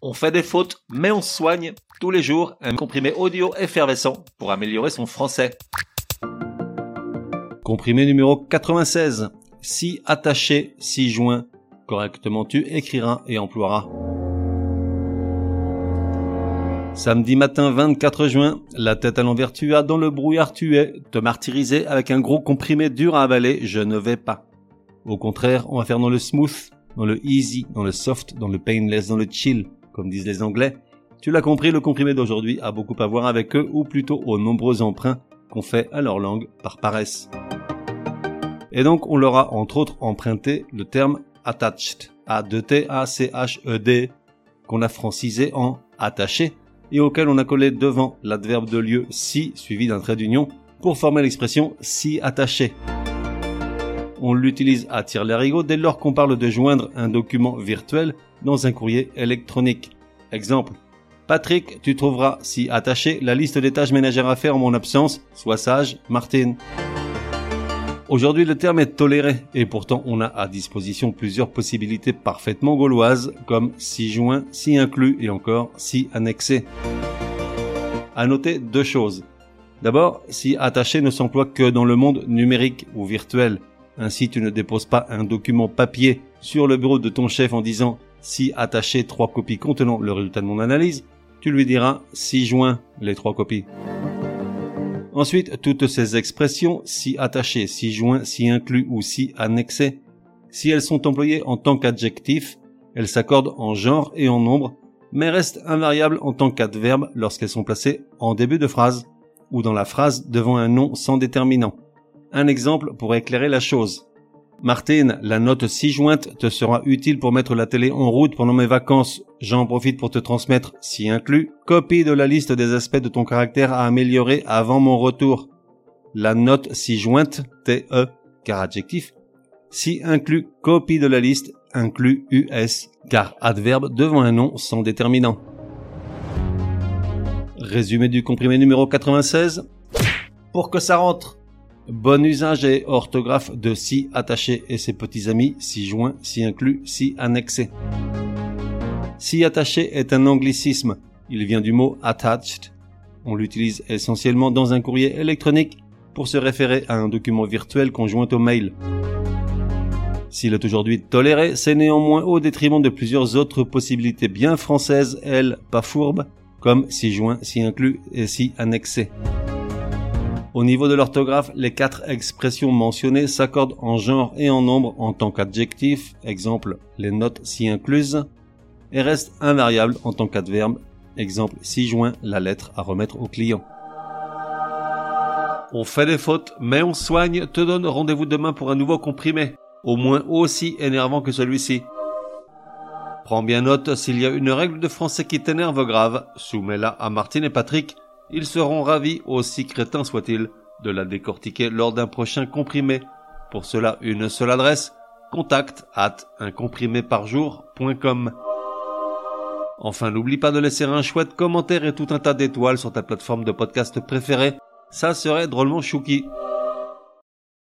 On fait des fautes, mais on soigne tous les jours un comprimé audio effervescent pour améliorer son français. Comprimé numéro 96. Si attaché, si joint, correctement tu écriras et emploieras. Samedi matin 24 juin, la tête à l'envers tu as, dans le brouillard tu es, te martyriser avec un gros comprimé dur à avaler, je ne vais pas. Au contraire, on va faire dans le smooth, dans le easy, dans le soft, dans le painless, dans le chill, comme disent les Anglais. Tu l'as compris, le comprimé d'aujourd'hui a beaucoup à voir avec eux ou plutôt aux nombreux emprunts qu'on fait à leur langue par paresse. Et donc on leur a entre autres emprunté le terme attached, A-D-T-A-C-H-E-D, qu'on a francisé en attaché et auquel on a collé devant l'adverbe de lieu si suivi d'un trait d'union pour former l'expression si attaché. On l'utilise à tire larigot dès lors qu'on parle de joindre un document virtuel dans un courrier électronique. Exemple. Patrick, tu trouveras si attaché la liste des tâches ménagères à faire en mon absence. Sois sage, Martine. Aujourd'hui, le terme est toléré et pourtant on a à disposition plusieurs possibilités parfaitement gauloises comme si joint, si inclus et encore si annexé. À noter deux choses. D'abord, si attaché ne s'emploie que dans le monde numérique ou virtuel. Ainsi, tu ne déposes pas un document papier sur le bureau de ton chef en disant si attaché trois copies contenant le résultat de mon analyse, tu lui diras si joint les trois copies. Ensuite, toutes ces expressions, si attaché, si joint, si inclus ou si annexé, si elles sont employées en tant qu'adjectif, elles s'accordent en genre et en nombre, mais restent invariables en tant qu'adverbe lorsqu'elles sont placées en début de phrase ou dans la phrase devant un nom sans déterminant. Un exemple pour éclairer la chose. Martine, la note si jointe te sera utile pour mettre la télé en route pendant mes vacances. J'en profite pour te transmettre, si inclus, copie de la liste des aspects de ton caractère à améliorer avant mon retour. La note si jointe, TE, car adjectif, si inclus, copie de la liste, inclus US, car adverbe devant un nom sans déterminant. Résumé du comprimé numéro 96. Pour que ça rentre. Bon usage et orthographe de si attaché et ses petits amis, si joint, si inclus, si annexé. Si attaché est un anglicisme. Il vient du mot attached. On l'utilise essentiellement dans un courrier électronique pour se référer à un document virtuel conjoint au mail. S'il est aujourd'hui toléré, c'est néanmoins au détriment de plusieurs autres possibilités bien françaises, elles, pas fourbes, comme si joint, si inclus et si annexé. Au niveau de l'orthographe, les quatre expressions mentionnées s'accordent en genre et en nombre en tant qu'adjectif, exemple les notes si incluses, et restent invariables en tant qu'adverbe, exemple si joint la lettre à remettre au client. On fait des fautes, mais on soigne, te donne rendez-vous demain pour un nouveau comprimé, au moins aussi énervant que celui-ci. Prends bien note, s'il y a une règle de français qui t'énerve grave, soumets-la à Martine et Patrick, ils seront ravis, aussi crétins soient-ils, de la décortiquer lors d'un prochain comprimé. Pour cela, une seule adresse, contact at uncompriméparjour.com. Enfin, n'oublie pas de laisser un chouette commentaire et tout un tas d'étoiles sur ta plateforme de podcast préférée. Ça serait drôlement chouki.